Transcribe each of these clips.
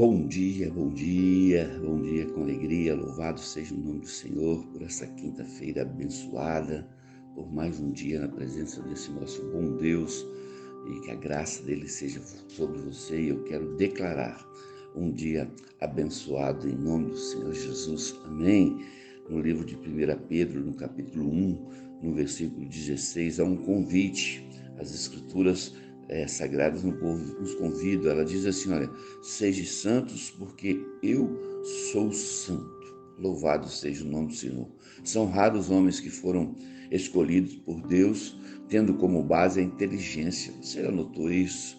Bom dia, bom dia, bom dia com alegria. Louvado seja o nome do Senhor por essa quinta-feira abençoada, por mais um dia na presença desse nosso bom Deus e que a graça dele seja sobre você. E eu quero declarar um dia abençoado em nome do Senhor Jesus. Amém. No livro de 1 Pedro, no capítulo 1, no versículo 16, há um convite. As Escrituras é, sagradas nos convidam. Ela diz assim: olha, sejam santos, porque eu sou santo. Louvado seja o nome do Senhor. São raros os homens que foram escolhidos por Deus, tendo como base a inteligência. Você já notou isso?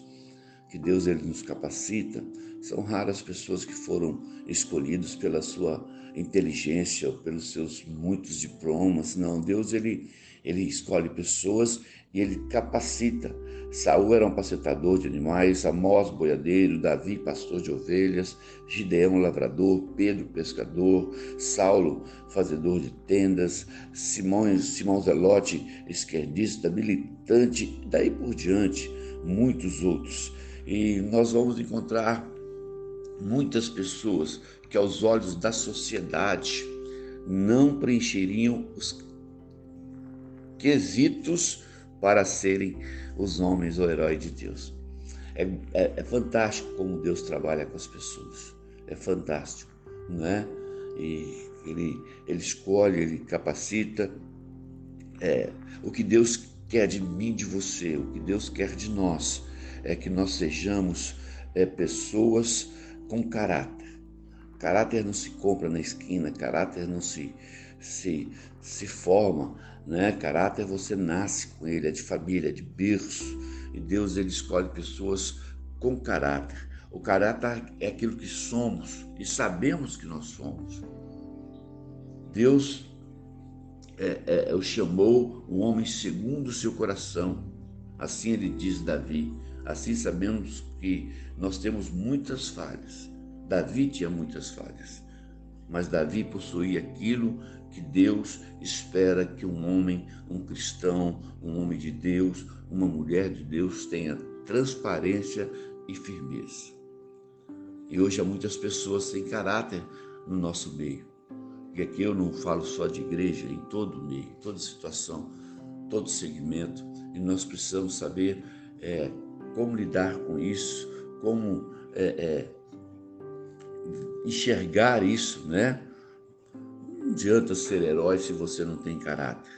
Que Deus ele nos capacita. São raras pessoas que foram escolhidos pela sua inteligência ou pelos seus muitos diplomas. Não, Deus ele ele escolhe pessoas e ele capacita. Saul era um pacetador de animais, Amós boiadeiro, Davi pastor de ovelhas, Gideão lavrador, Pedro pescador, Saulo fazedor de tendas, Simão, Simão Zelote esquerdista, militante, daí por diante, muitos outros. E nós vamos encontrar muitas pessoas que aos olhos da sociedade não preencheriam os quesitos para serem os homens ou heróis de Deus. É, é, é, fantástico como Deus trabalha com as pessoas. É fantástico, não é? E ele, ele escolhe, ele capacita. É, o que Deus quer de mim, de você, o que Deus quer de nós, é que nós sejamos é, pessoas com caráter. Caráter não se compra na esquina, caráter não se, se, se forma, né? Caráter você nasce com ele, é de família, é de berço. E Deus ele escolhe pessoas com caráter. O caráter é aquilo que somos e sabemos que nós somos. Deus é, é, é, o chamou o homem segundo o seu coração. Assim ele diz Davi. Assim sabemos que nós temos muitas falhas. Davi tinha muitas falhas, mas Davi possuía aquilo que Deus espera que um homem, um cristão, um homem de Deus, uma mulher de Deus tenha transparência e firmeza. E hoje há muitas pessoas sem caráter no nosso meio. E aqui eu não falo só de igreja, em todo meio, toda situação, todo segmento. E nós precisamos saber é, como lidar com isso, como é, é, enxergar isso, né? Não adianta ser herói se você não tem caráter.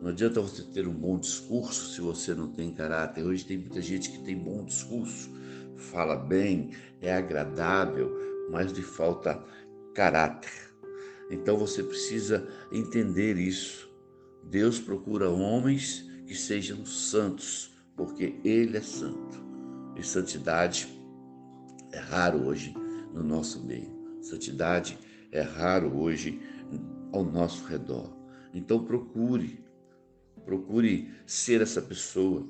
Não adianta você ter um bom discurso se você não tem caráter. Hoje tem muita gente que tem bom discurso, fala bem, é agradável, mas lhe falta caráter. Então você precisa entender isso. Deus procura homens que sejam santos, porque Ele é santo. E santidade é raro hoje no nosso meio. Santidade é raro hoje ao nosso redor. Então procure, procure ser essa pessoa.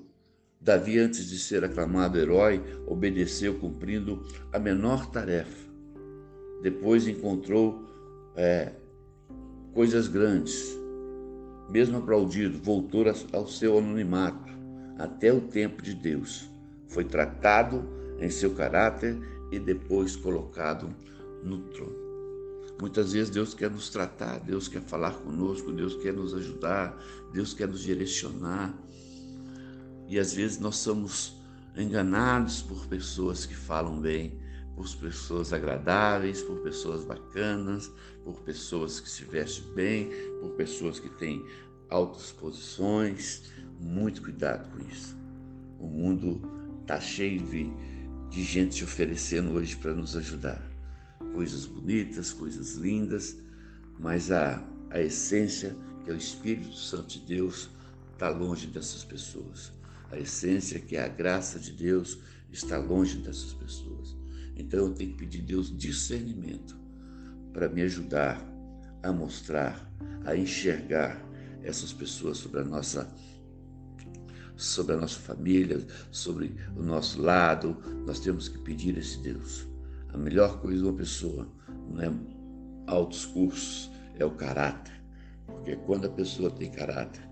Davi, antes de ser aclamado herói, obedeceu cumprindo a menor tarefa. Depois encontrou é, coisas grandes. Mesmo aplaudido, voltou ao seu anonimato até o tempo de Deus. Foi tratado em seu caráter e depois colocado no trono. Muitas vezes Deus quer nos tratar, Deus quer falar conosco, Deus quer nos ajudar, Deus quer nos direcionar. E às vezes nós somos enganados por pessoas que falam bem, por pessoas agradáveis, por pessoas bacanas, por pessoas que se vestem bem, por pessoas que têm altas posições. Muito cuidado com isso. O mundo está cheio de, de gente oferecendo hoje para nos ajudar coisas bonitas, coisas lindas, mas a, a essência, que é o Espírito Santo de Deus, está longe dessas pessoas. A essência, que é a graça de Deus, está longe dessas pessoas. Então eu tenho que pedir a Deus discernimento para me ajudar a mostrar, a enxergar essas pessoas sobre a nossa sobre a nossa família, sobre o nosso lado, nós temos que pedir a esse Deus. A melhor coisa de uma pessoa não é altos cursos, é o caráter. Porque quando a pessoa tem caráter,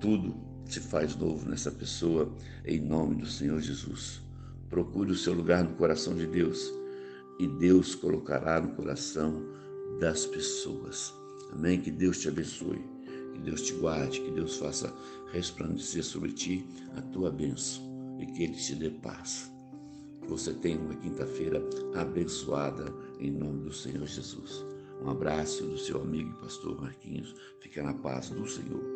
tudo se faz novo nessa pessoa, em nome do Senhor Jesus. Procure o seu lugar no coração de Deus. e Deus colocará no coração das pessoas. Amém? Que Deus te abençoe, que Deus te guarde, que Deus faça resplandecer sobre ti a tua bênção e que Ele te dê paz. Que você tenha uma quinta-feira abençoada em nome do Senhor Jesus. Um abraço do seu amigo e pastor Marquinhos. Fica na paz do Senhor.